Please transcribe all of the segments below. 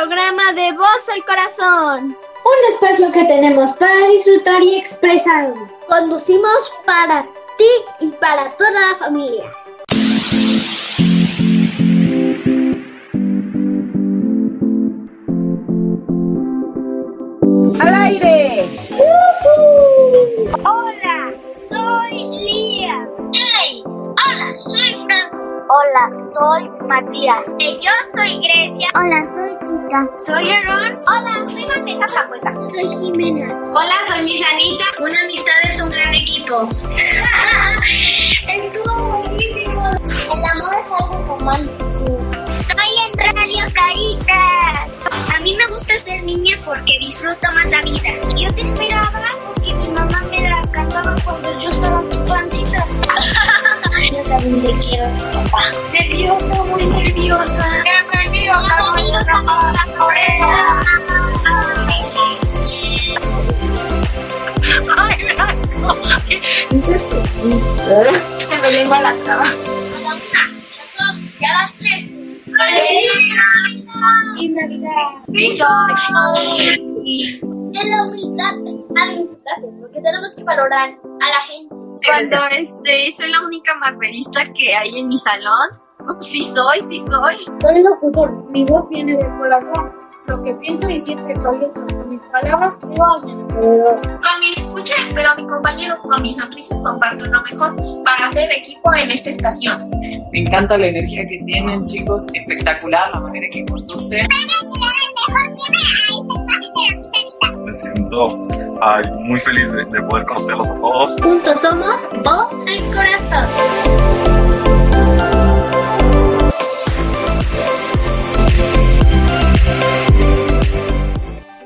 programa de Voz al Corazón. Un espacio que tenemos para disfrutar y expresar. Conducimos para ti y para toda la familia. ¡Al aire! Hola, soy Lía. Hola, soy Matías. Yo soy Grecia. Hola, soy Tita. Soy Aaron. Hola, soy Vanessa Frambuesa. Soy Jimena. Hola, soy Misanita. Una amistad es un gran equipo. Estuvo buenísimo. El amor es algo romántico. Estoy en Radio Caritas. A mí me gusta ser niña porque disfruto más la vida. Yo te esperaba porque mi mamá me la cantaba cuando yo estaba en su pancita. Yo también te quiero, papá. Nerviosa, muy nerviosa. Bienvenidos a nuestra pastorela. Ay, Blanco. Me vengo a la cama. A la una, a las dos y a las tres. Y Navidad. Sí soy. En la humildad es algo importante porque tenemos que valorar a la gente. Cuando este, soy la única marvelista que hay en mi salón. Sí soy, sí soy. Soy locutor, mi voz viene del corazón. Lo que pienso y siento. Con mis palabras a mi alrededor. Con escucha espero a mi compañero, con mis sonrisas comparto lo mejor para hacer equipo en esta estación. Me encanta la energía que tienen, chicos. Espectacular la manera que conducen. Me siento ay, muy feliz de, de poder conocerlos a todos. Juntos somos Voz al Corazón.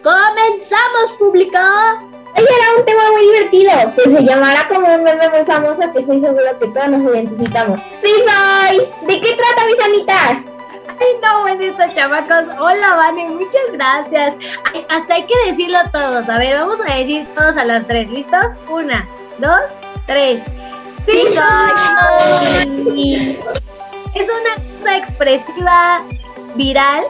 ¡Comenzamos, público! Hoy era un tema muy divertido, que se llamará como un meme muy famoso que soy seguro que todos nos identificamos. ¡Sí soy! ¿De qué trata mis amitas? Ay, no, buenito, chamacos. Hola, Vane, muchas gracias. Ay, hasta hay que decirlo todos. A ver, vamos a decir todos a las tres. ¿Listos? Una, dos, tres. ¡Sí, ¡Sí soy! Es una cosa expresiva, viral,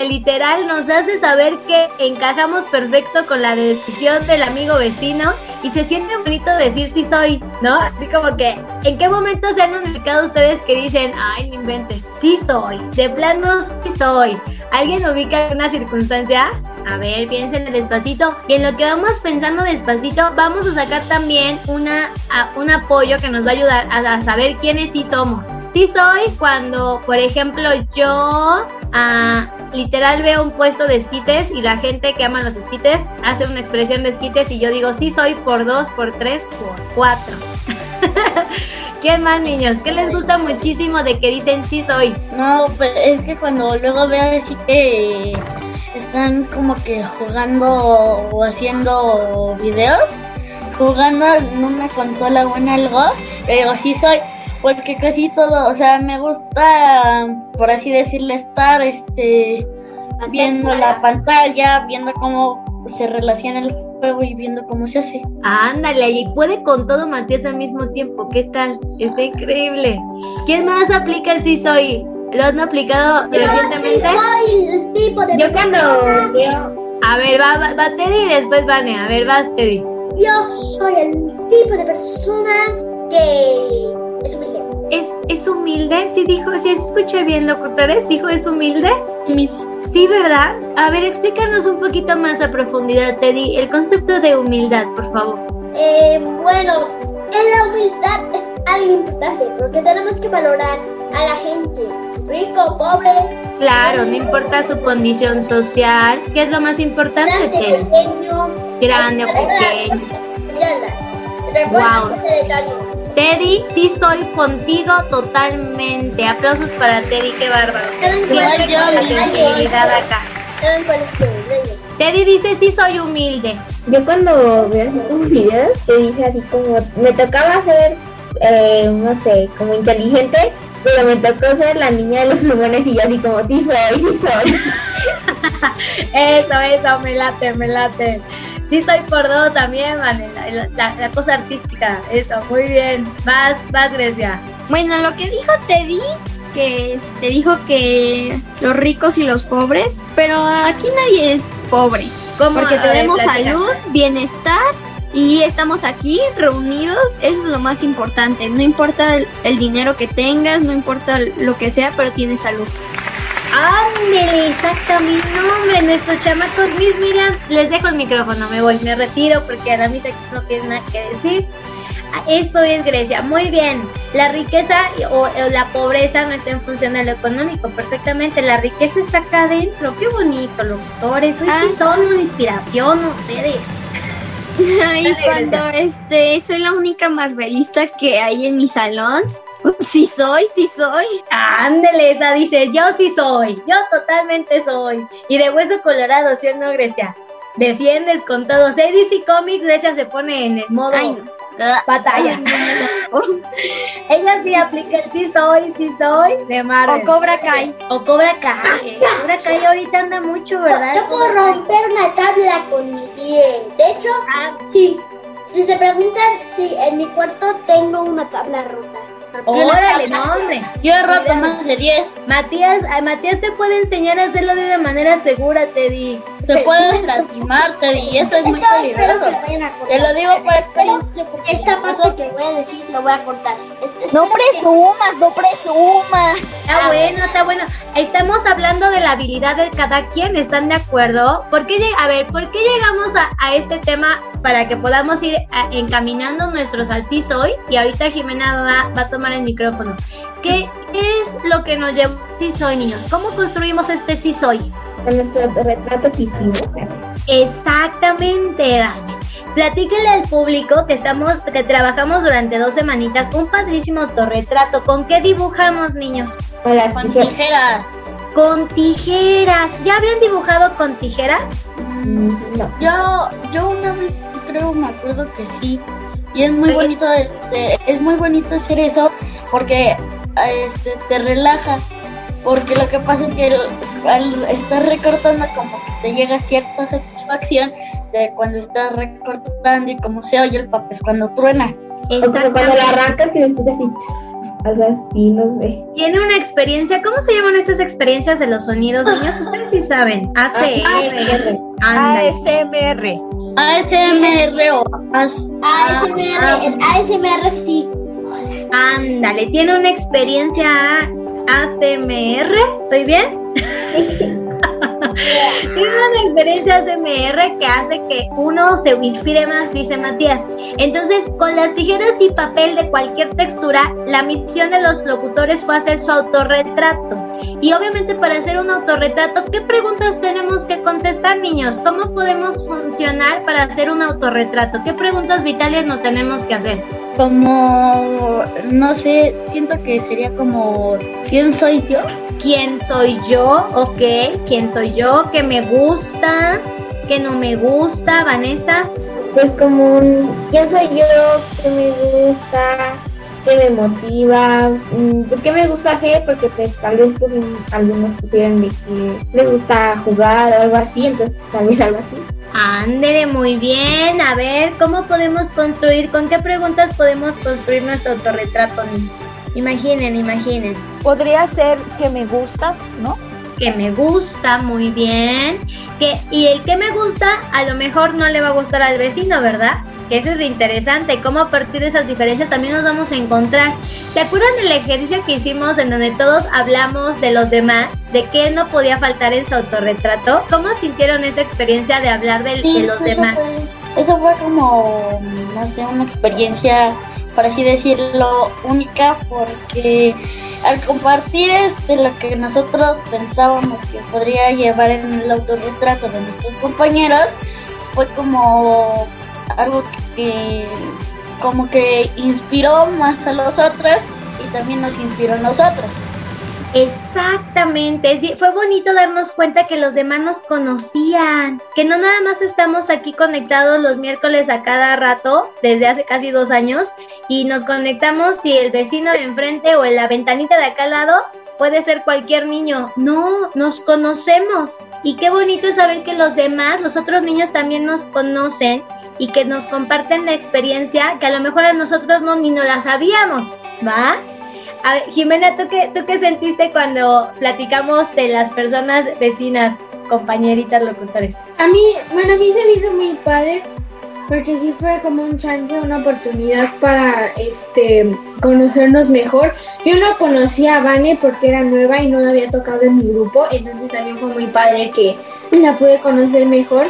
que literal nos hace saber que encajamos perfecto con la descripción del amigo vecino y se siente bonito decir sí soy, ¿no? Así como que, ¿en qué momento se han ubicado ustedes que dicen, ay, no inventen, sí soy, de plano sí soy? ¿Alguien ubica una circunstancia? A ver, piensen despacito. Y en lo que vamos pensando despacito, vamos a sacar también una, un apoyo que nos va a ayudar a, saber quiénes sí somos. Sí soy cuando, por ejemplo, yo uh, literal veo un puesto de esquites y la gente que ama los esquites hace una expresión de esquites y yo digo sí soy por dos, por tres, por cuatro. ¿Qué más, niños? ¿Qué les gusta muchísimo de que dicen sí soy? No, pues es que cuando luego veo así que están como que jugando o haciendo videos, jugando en una consola o en algo, pero sí soy porque casi todo, o sea, me gusta, por así decirlo, estar este viendo la pantalla, viendo cómo se relaciona el juego y viendo cómo se hace. Ándale, y puede con todo Matías al mismo tiempo, ¿qué tal? Está increíble. ¿Quién más aplica el sí soy? ¿Lo han aplicado Yo recientemente? sí soy el tipo de Yo cuando persona- veo... A ver, va, va, va Teddy y después Vane. A ver, vas Teddy. Yo soy el tipo de persona que es humilde. ¿Es, ¿Es humilde? Sí dijo, sí escuché bien, locutores. Dijo, ¿es humilde? Mis Sí, ¿verdad? A ver, explícanos un poquito más a profundidad, Teddy, el concepto de humildad, por favor. Eh, bueno, en la humildad es algo importante porque tenemos que valorar a la gente, rico, pobre, Claro, no importa su condición social. ¿Qué es lo más importante, grande, Teddy? pequeño. Grande o pequeño. Wow. ese detalle. Teddy, sí soy contigo totalmente. Aplausos para Teddy, qué bárbaro. ¿Saben Sí, cuál es yo, el mi detalle? sensibilidad acá. ¿Saben cuál es tu detalle? Teddy dice, sí soy humilde. Yo cuando veo como videos que dice así como, me tocaba ser, eh, no sé, como inteligente, pero me tocó ser la niña de los plumones y yo así como, sí soy, sí soy. Eso, eso, me late, me late. Sí soy por dos también, vale. La, la- la cosa artística, eso, muy bien. Vas, vas, Grecia. Bueno, lo que dijo Teddy que te dijo que los ricos y los pobres, pero aquí nadie es pobre. Porque tenemos salud, bienestar y estamos aquí reunidos, eso es lo más importante. No importa el, dinero que tengas, no importa lo que sea, pero tienes salud. Ándele, exactamente. No, hombre, nuestros chamacos, mis, mira, les dejo el micrófono, me voy, me retiro porque a la misa no tiene nada que decir. Eso es Grecia. Muy bien. La riqueza o, la pobreza no está en función de lo económico. Perfectamente. La riqueza está acá adentro. Qué bonito, locutores. Hoy sí ah. son una inspiración ustedes. Y cuando este soy la única marvelista que hay en mi salón. Sí soy, sí soy. Ándele, esa dice, yo sí soy, yo totalmente soy. Y de hueso colorado, ¿sí o no, Grecia? Defiendes con todos. DC Comics, Grecia se pone en el modo batalla. Ella sí aplica el sí soy, sí soy de Marvel. O Cobra Kai. O Cobra Kai. Cobra Kai ahorita anda mucho, ¿verdad? Yo puedo romper una tabla con mi piel. De hecho, ah. sí. Si se preguntan si en mi cuarto tengo una tabla rota. Órale, no, hombre. Yo he roto más de 10. Matías, Matías te puede enseñar a hacerlo de una manera segura, Teddy. Te puedes lastimar, Teddy, y eso es muy peligroso. Te lo digo por experiencia. Esta parte que voy a decir lo voy a cortar. Este, no presumas, no presumas. Está bueno, está bueno. Estamos hablando de la habilidad de cada quien, ¿están de acuerdo? ¿Por qué, a ver, ¿por qué llegamos a, a este tema para que podamos ir encaminando nuestros al soy? Y ahorita Jimena va, va a tomar el micrófono. ¿Qué es lo que nos lleva a sí soy, niños? ¿Cómo construimos este sí soy? Con nuestro retrato que Exactamente, Dani. Platíquele al público que estamos, que trabajamos durante dos semanitas un padrísimo autorretrato. ¿Con qué dibujamos, niños? Con las tijeras. Con tijeras. ¿Ya habían dibujado con tijeras? Mm, no. Yo, yo una vez creo, me acuerdo que sí. Y es muy bonito, este, es muy bonito hacer eso porque este, te relaja. Porque lo que pasa es que al estar recortando como que te llega cierta satisfacción de cuando estás recortando y cómo se oye el papel cuando truena. cuando la arrancas que escuchas así algo así, no sé. Tiene una experiencia, ¿cómo se llaman estas experiencias de los sonidos, niños? Ustedes sí saben. ACR. ASMR. ASMR o ASMR. ASMR sí. Ándale, tiene una experiencia ASMR, ¿estoy bien? Tiene una experiencia ASMR que hace que uno se inspire más, dice Matías. Entonces, con las tijeras y papel de cualquier textura, la misión de los locutores fue hacer su autorretrato. Y obviamente para hacer un autorretrato, ¿qué preguntas tenemos que contestar, niños? ¿Cómo podemos funcionar para hacer un autorretrato? ¿Qué preguntas vitales nos tenemos que hacer? Como, no sé, siento que sería como, ¿quién soy yo? ¿Quién soy yo? Ok, ¿quién soy yo? ¿Qué me gusta? ¿Qué no me gusta, Vanessa? Pues como un, ¿quién soy yo? ¿Qué me gusta? ¿Qué me motiva? Mm, pues qué me gusta hacer, porque pues tal vez pues, algunos pusieran de que les gusta jugar o algo así, entonces pues, tal vez algo así. Ándele, muy bien. A ver, ¿cómo podemos construir? ¿Con qué preguntas podemos construir nuestro autorretrato, niños? Imaginen, imaginen. Podría ser que me gusta, ¿no? Que me gusta, muy bien. Que, y el que me gusta, a lo mejor no le va a gustar al vecino, ¿verdad? Que eso es lo interesante, cómo a partir de esas diferencias también nos vamos a encontrar. ¿Se acuerdan del ejercicio que hicimos en donde todos hablamos de los demás? ¿De qué no podía faltar en su autorretrato? ¿Cómo sintieron esa experiencia de hablar de, los demás? eso fue como, no sé, una experiencia por así decirlo, única porque al compartir este, lo que nosotros pensábamos que podría llevar en el autorretrato de nuestros compañeros, fue como algo que como que inspiró más a los otros y también nos inspiró a nosotros. Exactamente, fue bonito darnos cuenta que los demás nos conocían, que no nada más estamos aquí conectados los miércoles a cada rato desde hace casi dos años y nos conectamos si el vecino de enfrente o en la ventanita de acá al lado puede ser cualquier niño. No, nos conocemos y qué bonito saber que los demás, los otros niños también nos conocen y que nos comparten la experiencia que a lo mejor a nosotros no ni nos la sabíamos, ¿va? A ver, Jimena, ¿tú qué, ¿tú qué sentiste cuando platicamos de las personas vecinas, compañeritas, locutores? A mí, bueno, a mí se me hizo muy padre porque sí fue como un chance, una oportunidad para este conocernos mejor. Yo no conocía a Vane porque era nueva y no me había tocado en mi grupo, entonces también fue muy padre que la pude conocer mejor.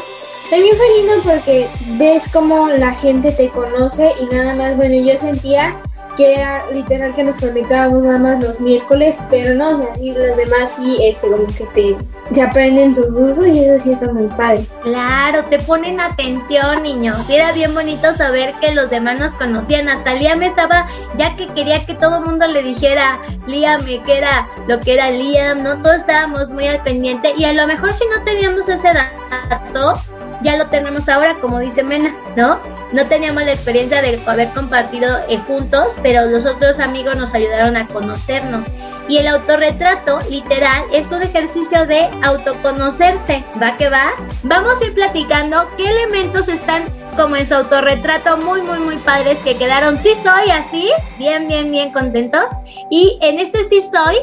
También fue lindo porque ves cómo la gente te conoce y nada más, bueno, yo sentía que era literal que nos conectábamos nada más los miércoles, pero no, o así los demás sí, este, como que te se aprenden tus usos y eso sí está muy padre. Claro, te ponen atención, niños. Y era bien bonito saber que los demás nos conocían. Hasta Liam estaba, ya que quería que todo el mundo le dijera Liam, que era lo que era Liam, ¿no? Todos estábamos muy al pendiente y a lo mejor si no teníamos ese dato, ya lo tenemos ahora, como dice Mena, ¿no? No teníamos la experiencia de haber compartido eh, juntos, pero los otros amigos nos ayudaron a conocernos. Y el autorretrato, literal, es un ejercicio de autoconocerse. ¿Va que va? Vamos a ir platicando qué elementos están como en su autorretrato muy, muy, muy padres que quedaron. Sí soy así, bien, bien, bien contentos. Y en este sí soy,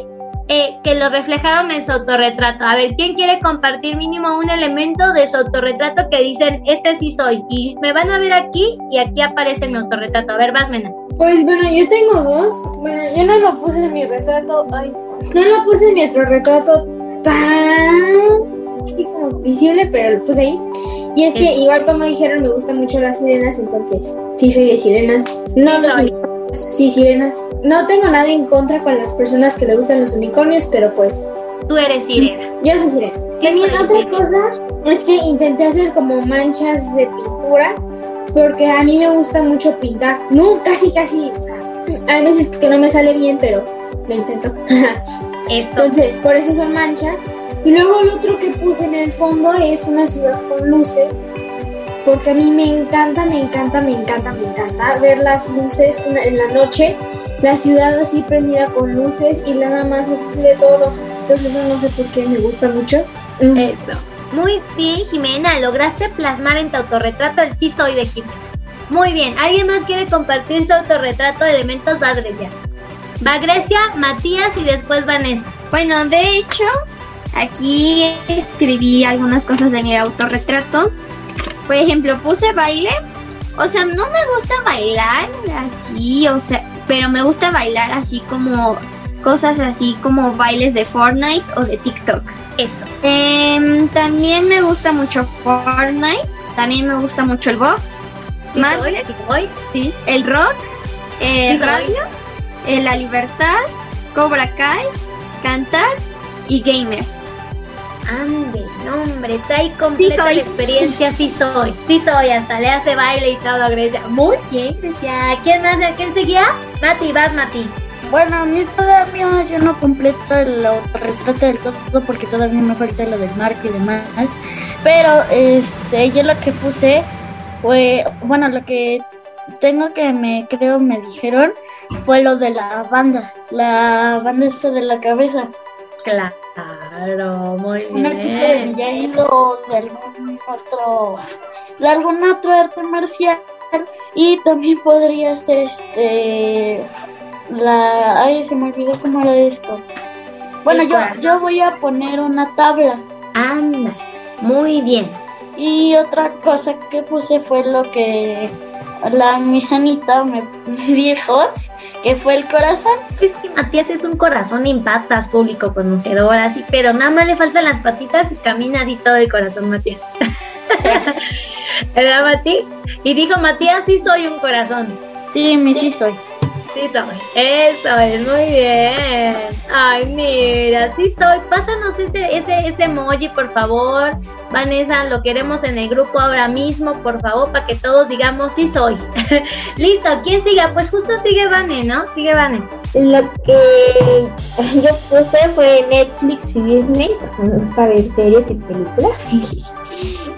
eh, que lo reflejaron en su autorretrato. A ver, ¿quién quiere compartir mínimo un elemento de su autorretrato que dicen, este sí soy? Y me van a ver aquí y aquí aparece mi autorretrato. A ver, vas, Mena. Pues bueno, yo tengo dos. Bueno, yo no lo puse en mi retrato. Ay, no lo puse en mi autorretrato tan así como visible, pero lo puse ahí. Y es que, igual como dijeron, me gustan mucho las sirenas, entonces sí soy de sirenas. No lo soy. Sí, sirenas. No tengo nada en contra con las personas que le gustan los unicornios, pero pues. Tú eres sirena. Yo soy sirena. También otra cosa es que intenté hacer como manchas de pintura, porque a mí me gusta mucho pintar. No, casi, casi. O sea, hay veces que no me sale bien, pero lo intento. Entonces, por eso son manchas. Y luego el otro que puse en el fondo es una ciudad con luces porque a mí me encanta, me encanta, me encanta, me encanta ver las luces en la noche, la ciudad así prendida con luces y nada más así de todos los ojitos, eso no sé por qué me gusta mucho. Eso. Muy bien, Jimena, lograste plasmar en tu autorretrato el sí soy de Jimena. Muy bien, ¿alguien más quiere compartir su autorretrato de elementos? Va Grecia. Va Grecia, Matías y después Vanessa. Bueno, de hecho, aquí escribí algunas cosas de mi autorretrato. Por ejemplo, puse baile. O sea, no me gusta bailar así, o sea, pero me gusta bailar así como cosas así como bailes de Fortnite o de TikTok. Eso. Em, también me gusta mucho Fortnite. También me gusta mucho el box. ¿Sí Marvel. ¿Sí, sí, el rock, el radio, eh, la libertad, Cobra Kai, cantar y gamer. Ande, no, hombre, trae completa la experiencia, sí soy, sí soy, hasta le hace baile y todo a Grecia. Muy bien, Grecia. ¿Quién más? ¿Quién seguía? Mati, vas, Mati. Bueno, a mí todavía yo no completo el autorretrato del todo porque todavía me falta lo del marco y demás. Pero este, yo lo que puse fue, bueno, lo que tengo que me creo me dijeron fue lo de la banda, la banda esta de la cabeza. Claro, muy bien. Un equipo de Villailo, de algún otro, de algún otro arte marcial. Y también podría ser este la ay se me olvidó cómo era esto. Bueno yo, yo voy a poner una tabla. Anda, muy bien. Y otra cosa que puse fue lo que la mi me dijo que fue el corazón. Es que Matías es un corazón en patas, público conocedor, así, pero nada más le faltan las patitas y camina así todo el corazón, Matías. ¿Verdad, Mati? Y dijo Matías, sí soy un corazón. Sí, mi sí soy. Sí soy. Eso es muy bien. Ay, mira, sí soy. Pásanos ese, ese, ese emoji, por favor. Vanessa, lo queremos en el grupo ahora mismo, por favor, para que todos digamos sí soy. Listo, ¿quién siga? Pues justo sigue Vane, ¿no? Sigue Vane. Lo que yo puse fue Netflix y Disney, porque me gusta ver series y películas.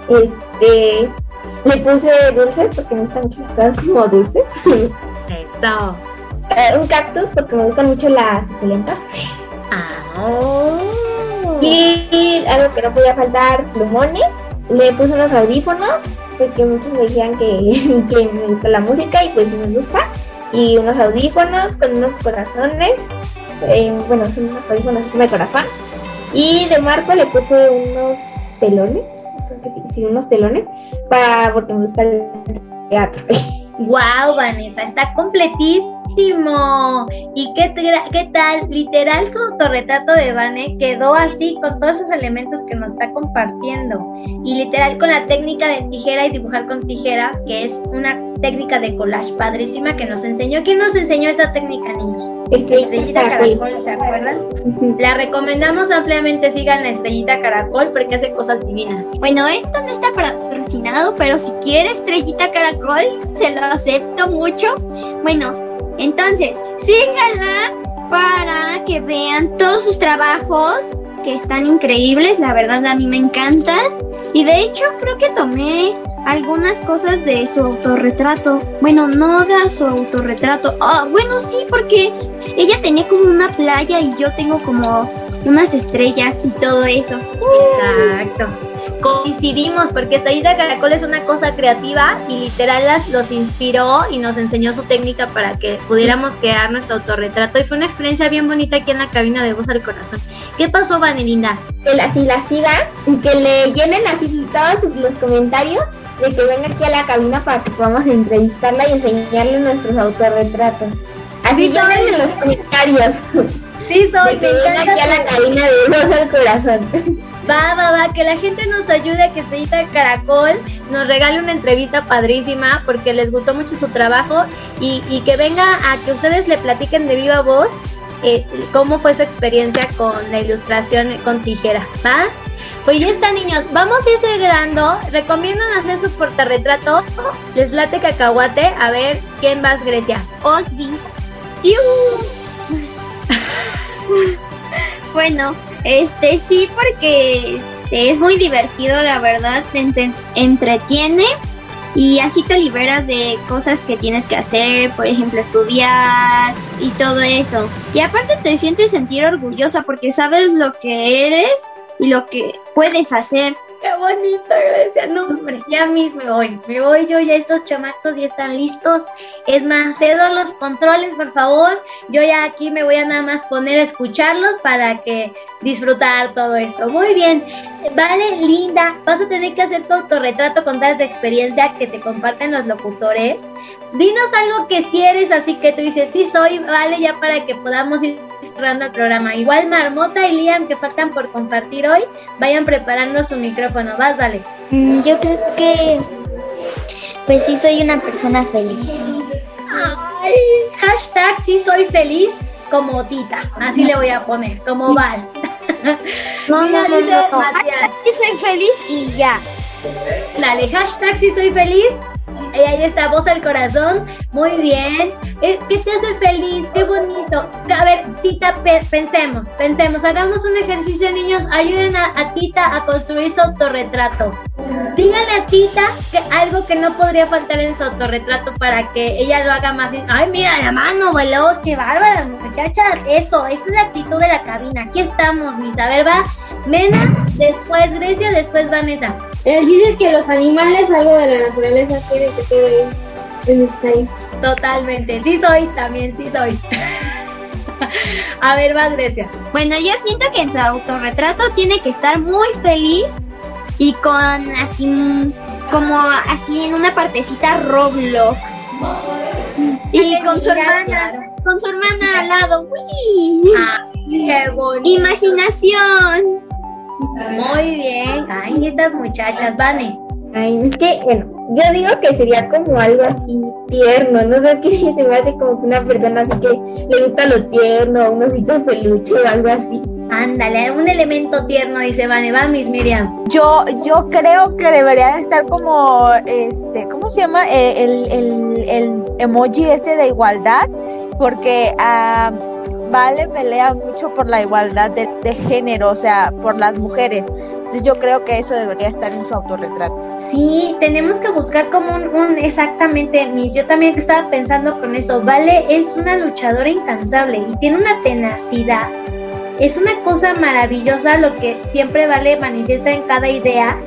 este, le puse dulces porque me gustan como dulces. Eso. Eh, un cactus porque me gustan mucho las suculentas. Ah. Y algo que no podía faltar, plumones. Le puse unos audífonos porque muchos me decían que, que me gusta la música y pues me gusta. y unos audífonos con unos corazones. Eh, bueno, son unos audífonos de corazón. Y de Marco le puse unos telones, sí, unos telones, para, porque me gusta el teatro. Wow, Vanessa, está completísimo. ¿Y qué, qué tal? Literal, su autorretrato de Vane quedó así con todos esos elementos que nos está compartiendo. Y literal con la técnica de tijera y dibujar con tijeras, que es una técnica de collage padrísima que nos enseñó. ¿Quién nos enseñó esa técnica, niños? Estrellita Caracol, ¿se acuerdan? La recomendamos ampliamente, sigan la Estrellita Caracol porque hace cosas divinas. Bueno, esto no está patrocinado, pero si quiere Estrellita Caracol, se lo acepto mucho. Bueno, entonces, síganla para que vean todos sus trabajos que están increíbles, la verdad a mí me encantan. Y de hecho creo que tomé algunas cosas de su autorretrato. Bueno, no de su autorretrato. Ah, bueno, sí, porque ella tenía como una playa y yo tengo como unas estrellas y todo eso. Exacto coincidimos porque Saída Caracol es una cosa creativa y literal las, los inspiró y nos enseñó su técnica para que pudiéramos crear nuestro autorretrato y fue una experiencia bien bonita aquí en la cabina de Voz al Corazón. ¿Qué pasó, Vanelinda? Que la, si la sigan y que le llenen así todos los comentarios de que venga aquí a la cabina para que podamos entrevistarla y enseñarle nuestros autorretratos. Así llenen en los comentarios. Sí, soy. De que venga aquí a la cabina de Voz al Corazón. Va, va, va, que la gente nos ayude a que Sellita Caracol nos regale una entrevista padrísima porque les gustó mucho su trabajo y, que venga a que ustedes le platiquen de viva voz eh, cómo fue su experiencia con la ilustración con tijera, ¿va? Pues ya está, niños. Vamos a ir cerrando. Recomiendan hacer su portarretrato. Les late cacahuate. A ver, ¿quién vas, Grecia? Osby. ¡Siu! bueno, este sí, porque este, es muy divertido, la verdad, te, entretiene y así te liberas de cosas que tienes que hacer, por ejemplo, estudiar y todo eso. Y aparte te sientes sentir orgullosa porque sabes lo que eres y lo que puedes hacer. Qué bonito, gracias. No, hombre, ya mismo me voy. Me voy yo, ya estos chamacos ya están listos. Es más, cedo los controles, por favor. Yo ya aquí me voy a nada más poner a escucharlos para que disfrutar todo esto. Muy bien. Vale, linda. Vas a tener que hacer tu autorretrato con de experiencia que te comparten los locutores. Dinos algo que si eres así que tú dices, sí soy, vale, ya para que podamos ir cerrando el programa. Igual Marmota y Liam que faltan por compartir hoy, vayan preparando su micrófono. Vas, dale. Mm, yo creo que pues sí soy una persona feliz. Ay, hashtag sí soy feliz como Tita. Así le voy a poner, como Val. No, no, no, no, Sí soy feliz y ya. Dale, hashtag sí soy feliz ahí está, voz al corazón. Muy bien. Eh, ¿Qué te hace feliz? Qué bonito. A ver, Tita, pensemos, pensemos. Hagamos un ejercicio, niños. Ayuden a, Tita a construir su autorretrato. Díganle a Tita que algo que no podría faltar en su autorretrato para que ella lo haga más. Ay, mira la mano, veloz, qué bárbaras, muchachas. Eso, esa es la actitud de la cabina. Aquí estamos, mis. A ver, va. Mena, después Grecia, después Vanessa. El chiste es que los animales, algo de la naturaleza, quieren que es necesario. Totalmente, sí soy, también sí soy. A ver, más Grecia. Bueno, yo siento que en su autorretrato tiene que estar muy feliz y con así como así en una partecita Roblox. Y con su hermana, con su hermana al lado. ¡Uy! Ah, qué bonito. Imaginación. Muy bien. Ay, estas muchachas, Vane. Ay, es que, bueno, yo digo que sería como algo así tierno, no sé qué se me hace como una persona así que le gusta lo tierno, un osito peluche o algo así. Ándale, un elemento tierno, dice Vane, va Miss Miriam. Yo, yo creo que debería estar como, este, ¿cómo se llama? Eh, el, el, el emoji este de igualdad, porque... Uh, Vale pelea mucho por la igualdad de, género, o sea, por las mujeres. Entonces yo creo que eso debería estar en su autorretrato. Sí, tenemos que buscar como un, exactamente, Miss. Yo también estaba pensando con eso. Vale es una luchadora incansable y tiene una tenacidad. Es una cosa maravillosa lo que siempre Vale manifiesta en cada idea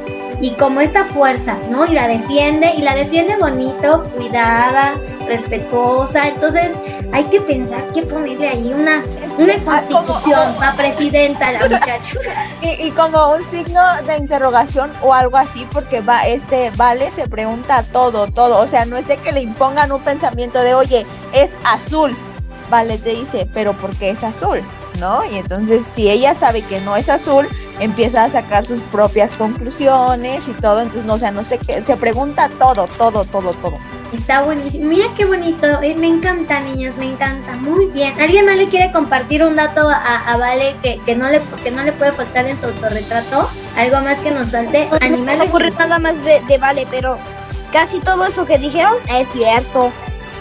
y como esta fuerza, ¿no? Y la defiende, y la defiende bonito, cuidada, respetuosa. Entonces hay que pensar que ponerle ahí una, una Ah, constitución para presidenta a la muchacha. Y, y como un signo de interrogación o algo así, porque va, este, vale, se pregunta todo, todo. O sea, no es de que le impongan un pensamiento de, oye, es azul. Vale, te dice, pero ¿por qué es azul? ¿No? Y entonces, si ella sabe que no es azul, empieza a sacar sus propias conclusiones y todo. Entonces, no, o sea, no sé qué, se pregunta todo, todo, todo, todo. Está buenísimo. Mira qué bonito. eh, me encanta, niños, me encanta. Muy bien. ¿Alguien más le quiere compartir un dato a, a Vale que, que, no le, que no le puede faltar en su autorretrato? ¿Algo más que nos falte? No, no me Animales. ocurre nada más de, de Vale, pero casi todo eso que dijeron es cierto.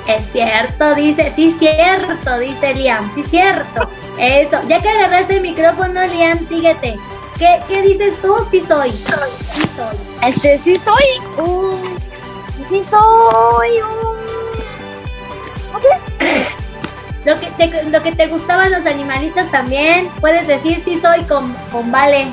Es cierto, dice, sí, cierto, dice Liam, sí, cierto. Eso, ya que agarraste el micrófono, Liam, síguete. ¿Qué, qué dices tú? Sí soy. Sí soy. Este, sí soy un... Sí soy un... No sé. Lo que, te, lo que te gustaban los animalitos también, puedes decir sí soy con, con Vale.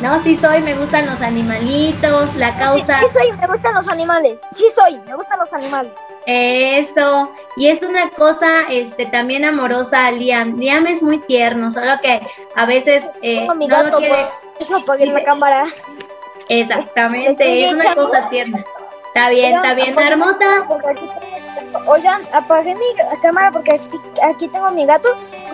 No, sí soy, me gustan los animalitos, la causa. Sí, sí soy, me gustan los animales. Sí soy, me gustan los animales. Eso, y es una cosa este también amorosa Liam. Liam es muy tierno, solo que a veces eh, mi no lo gato, quiere- eso apagué la cámara. Exactamente, es una cosa tierna. Está bien, está bien, Marmota. Oigan, apagué mi cámara porque aquí, aquí tengo a mi gato.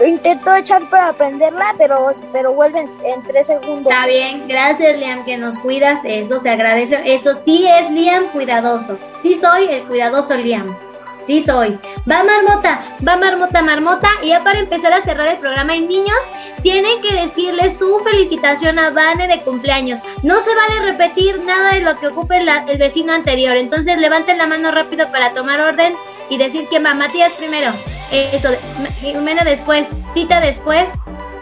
Intento echar para prenderla, pero, pero vuelve en tres segundos. Está bien, gracias Liam que nos cuidas, eso se agradece. Eso sí es Liam cuidadoso. Sí soy el cuidadoso Liam. Sí soy. Va Marmota, va Marmota, Marmota. Y ya para empezar a cerrar el programa, y niños, tienen que decirle su felicitación a Vane de cumpleaños. No se vale repetir nada de lo que ocupe la- el vecino anterior. Entonces levanten la mano rápido para tomar orden y decir quién va. Matías primero. Eso, Jimena después, Tita después.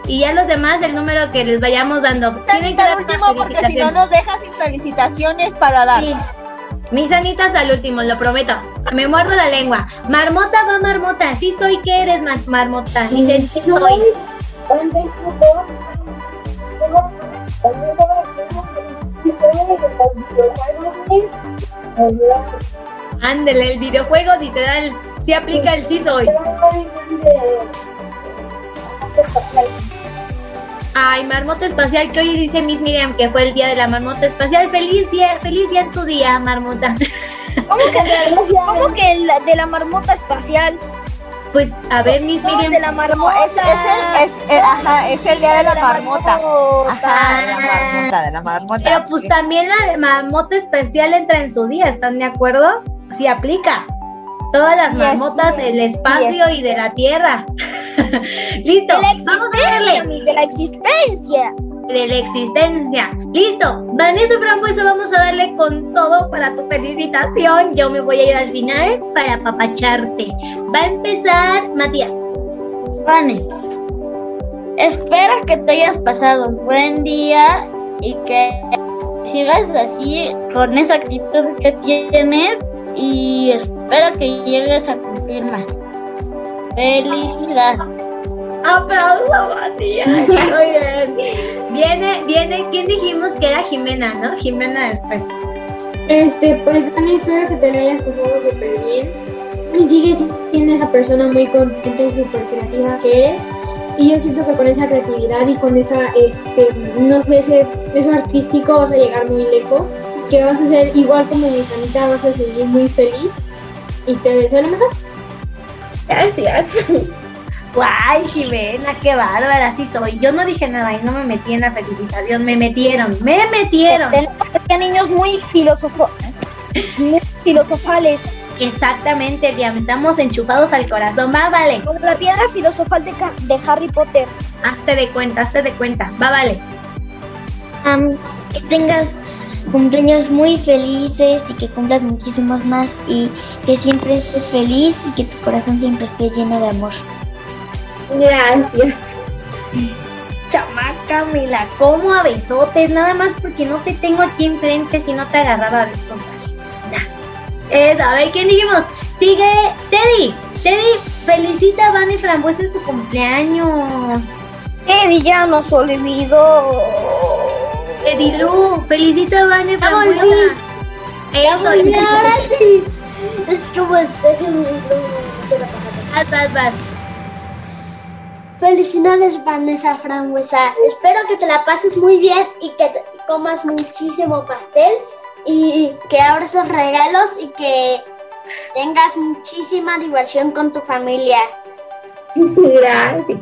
Y ya los demás, el número que les vayamos dando. Tienen que dar último, porque si no nos dejas sin felicitaciones para dar. Sí. Mis anitas al último, lo prometo. Me muerdo la lengua. Marmota va marmota. Sí soy que eres ma- marmota. Dicen sí soy. Ándele, el videojuego literal. Sí aplica el sí soy. Ay, marmota espacial, que hoy dice Miss Miriam que fue el día de la marmota espacial. Feliz día, feliz día en tu día, marmota. ¿Cómo que, de, ¿cómo que el de la marmota espacial? Pues, a ver, Miss No, Miriam. de la marmota. Es, es el, es, ajá, es el día de la marmota. Ajá, de la marmota, de la marmota. Pero pues también la de marmota especial entra en su día, ¿están de acuerdo? Sí aplica. Todas las marmotas, yes, el espacio y de la tierra. Listo, De la vamos a darle. de la existencia. De la existencia. Listo, Vanessa Frambuesa, vamos a darle con todo para tu felicitación. Yo me voy a ir al final para apapacharte. Va a empezar Matías. Vane, espero que te hayas pasado un buen día y que sigas así con esa actitud que tienes y espero que llegues a cumplir más. Felicidades. Aplauso, Matías. Muy bien. Viene, viene, ¿quién dijimos que era Jimena, no? Jimena después. Este, pues, Ana, espero que te la hayas pasado súper bien. Y sigues siendo esa persona muy contenta y súper creativa que eres. Y yo siento que con esa creatividad y con esa, este, no sé, ese, eso artístico vas a llegar muy lejos. Que vas a ser igual como mi Sanita, vas a seguir muy feliz. Y te deseo lo mejor. Gracias. Guay, Jimena, qué bárbara, sí soy. Yo no dije nada y no me metí en la felicitación, me metieron, me metieron. Que niños muy filosofo muy filosofales. Exactamente, Liam, estamos enchufados al corazón. Va, vale. Como la piedra filosofal de, de Harry Potter. Hazte de cuenta, hazte de cuenta. Va, vale. Que tengas cumpleaños muy felices y que cumplas muchísimos más y que siempre estés feliz y que tu corazón siempre esté lleno de amor. Gracias. Chamaca, me la como a besotes, nada más porque no te tengo aquí enfrente si no te agarraba a besos. Nah. Es, a ver, ¿quién dijimos? Sigue Teddy. Teddy, felicita a Vane Frambuesa en su cumpleaños. Eddie ya nos olvidó. Edilu, felicito a Vane Frambuesa. Eso, y ahora sí. Es como este Vas, vas, vas. Felicidades, Vanessa Frambuesa. Espero que te la pases muy bien y que te comas muchísimo pastel y que abras esos regalos y que tengas muchísima diversión con tu familia. Gracias.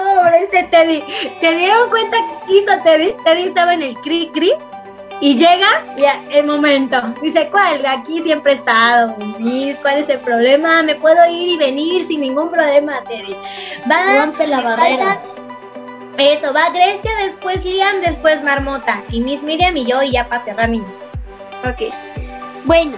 Pobre este Teddy. ¿Te dieron cuenta qué hizo Teddy? Teddy estaba en el cri cri y llega ya el momento. Dice, ¿cuál? Aquí siempre he estado, Miss. ¿Cuál es el problema? Me puedo ir y venir sin ningún problema, Teddy. Va, Rompe la barrera. Eso, va Grecia, después Liam, después Marmota. Y Miss Miriam y yo, y ya para cerrar, niños. Ok. Bueno.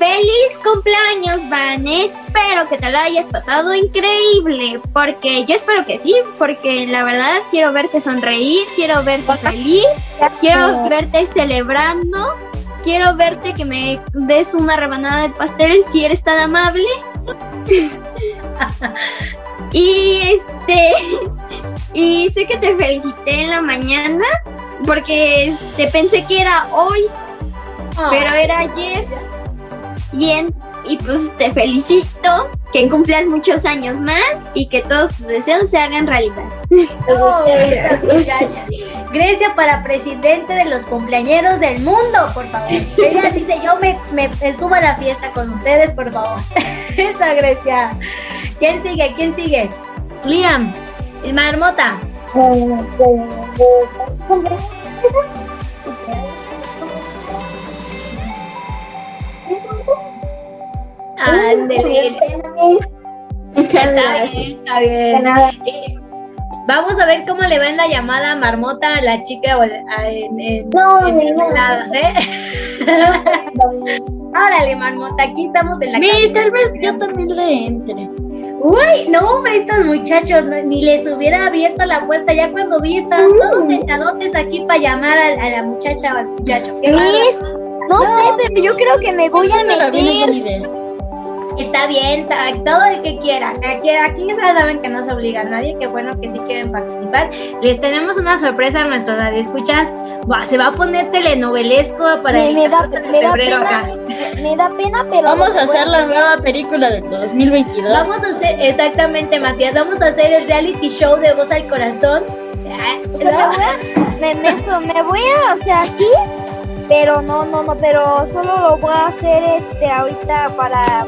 Feliz cumpleaños, Van. Espero que te lo hayas pasado increíble. Porque yo espero que sí. Porque la verdad quiero verte sonreír. Quiero verte feliz. Quiero verte celebrando. Quiero verte que me des una rebanada de pastel si eres tan amable. y este. Y sé que te felicité en la mañana. Porque este, pensé que era hoy. Pero era ayer. Y, en- y pues te felicito, que cumplas muchos años más y que todos tus deseos se hagan realidad. Oh. Grecia para presidente de los cumpleañeros del mundo, por favor. Ella dice, yo me, me, me subo a la fiesta con ustedes, por favor. Esa Grecia. ¿Quién sigue? ¿Quién sigue? Liam. Y Marmota. Ándele. Muchas Está gracias. bien, está bien. Eh, Vamos a ver cómo le va en la llamada a Marmota a la chica o a- en, en, No, en no, ¿eh? Órale, Marmota, aquí estamos en la cabina. tal vez yo también le entre. Uy, no, hombre, estos muchachos no- ni les hubiera abierto la puerta. Ya cuando vi, estaban todos sentadotes aquí para llamar a, a la muchacha o al muchacho. Qué no, sé, pero yo creo que me voy a meter. Está bien, todo el que quiera. Aquí, aquí ya saben que no se obliga a nadie, que bueno que sí quieren participar. Les tenemos una sorpresa a nuestro radio escuchas. se va a poner telenovelesco para Me, el me da, 14 de me da febrero pena, acá. me, me da pena, pero. Vamos a hacer la hacer. nueva película del 2022. Vamos a hacer, exactamente, Matías, vamos a hacer el reality show de Voz al Corazón. O sea, me voy a, me, me, eso, me voy a, o sea, sí, pero no, no, no, pero solo lo voy a hacer este ahorita para.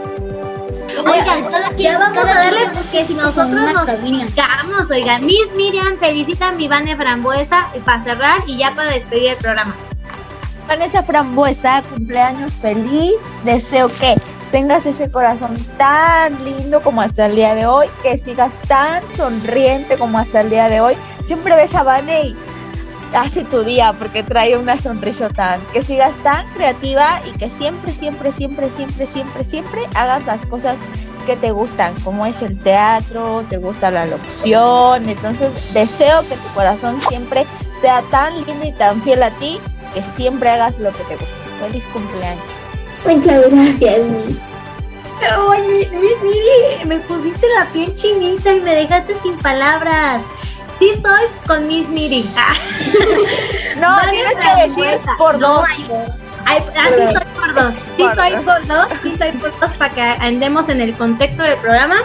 Oigan, ya vamos a darle porque si nosotros nos picamos, oigan, Miss Miriam felicita a mi Vane Frambuesa para cerrar y ya para despedir el programa. Vanessa Frambuesa, cumpleaños feliz. Deseo que tengas ese corazón tan lindo como hasta el día de hoy, que sigas tan sonriente como hasta el día de hoy. Siempre ves a Vane y hace tu día porque trae una sonrisa tan. Que sigas tan creativa y que siempre, siempre, siempre, siempre, siempre, siempre hagas las cosas que te gustan, como es el teatro, te gusta la locución. Entonces, deseo que tu corazón siempre sea tan lindo y tan fiel a ti que siempre hagas lo que te gusta. Feliz cumpleaños. Muchas gracias, mi. Ay, mi- mi- Miri, me pusiste la piel chinita y me dejaste sin palabras. Sí soy con Miss Miri. Ah. No, Vale, tienes que decir por No, dos. ay, ay, ah, sí soy por dos. Sí Por soy por dos. Sí soy por dos para que andemos en el contexto del programa.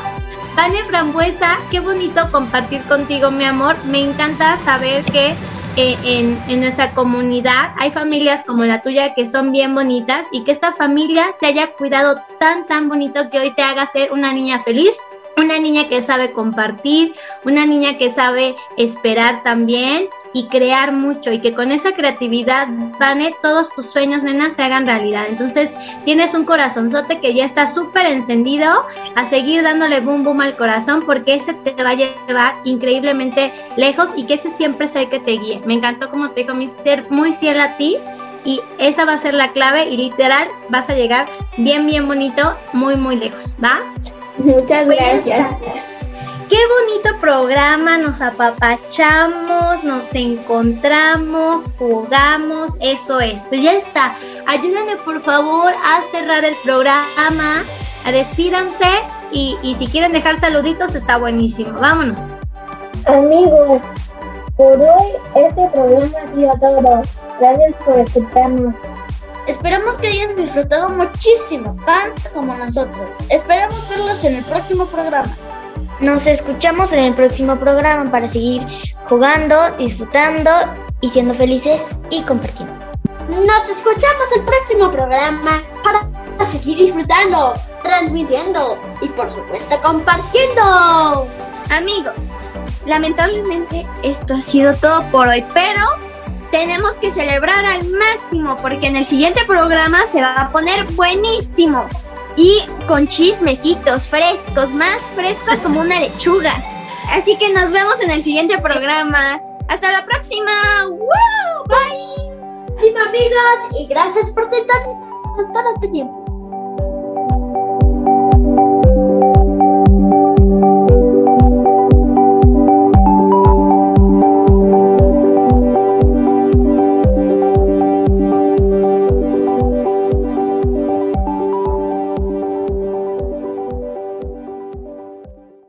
Vane Frambuesa, qué bonito compartir contigo, mi amor. Me encanta saber que eh, en, en nuestra comunidad hay familias como la tuya que son bien bonitas y que esta familia te haya cuidado tan, tan bonito que hoy te haga ser una niña feliz. Una niña que sabe compartir, una niña que sabe esperar también y crear mucho y que con esa creatividad, Vane, todos tus sueños, nena, se hagan realidad. Entonces, tienes un corazonzote que ya está súper encendido a seguir dándole boom boom al corazón porque ese te va a llevar increíblemente lejos y que ese siempre sea el que te guíe. Me encantó como te dijo mi ser muy fiel a ti y esa va a ser la clave y literal vas a llegar bien bien bonito, muy muy lejos, ¿va? Muchas gracias. Qué bonito programa, nos apapachamos, nos encontramos, jugamos, eso es. Pues ya está. Ayúdenme por favor a cerrar el programa, a despídanse y, y si quieren dejar saluditos está buenísimo. Vámonos. Amigos, Por hoy este programa ha sido todo. Gracias por escucharnos. Esperamos que hayan disfrutado muchísimo, tanto como nosotros. Esperamos verlos en el próximo programa. Nos escuchamos en el próximo programa para seguir jugando, disfrutando y siendo felices y compartiendo. Nos escuchamos el próximo programa para seguir disfrutando, transmitiendo y por supuesto compartiendo. Amigos, lamentablemente esto ha sido todo por hoy, pero tenemos que celebrar al máximo porque en el siguiente programa se va a poner buenísimo y con chismecitos frescos, más frescos como una lechuga. Así que nos vemos en el siguiente programa. Hasta la próxima. ¡Woo! Bye. Sí, amigos, y gracias por sintonizarnos todo este tiempo.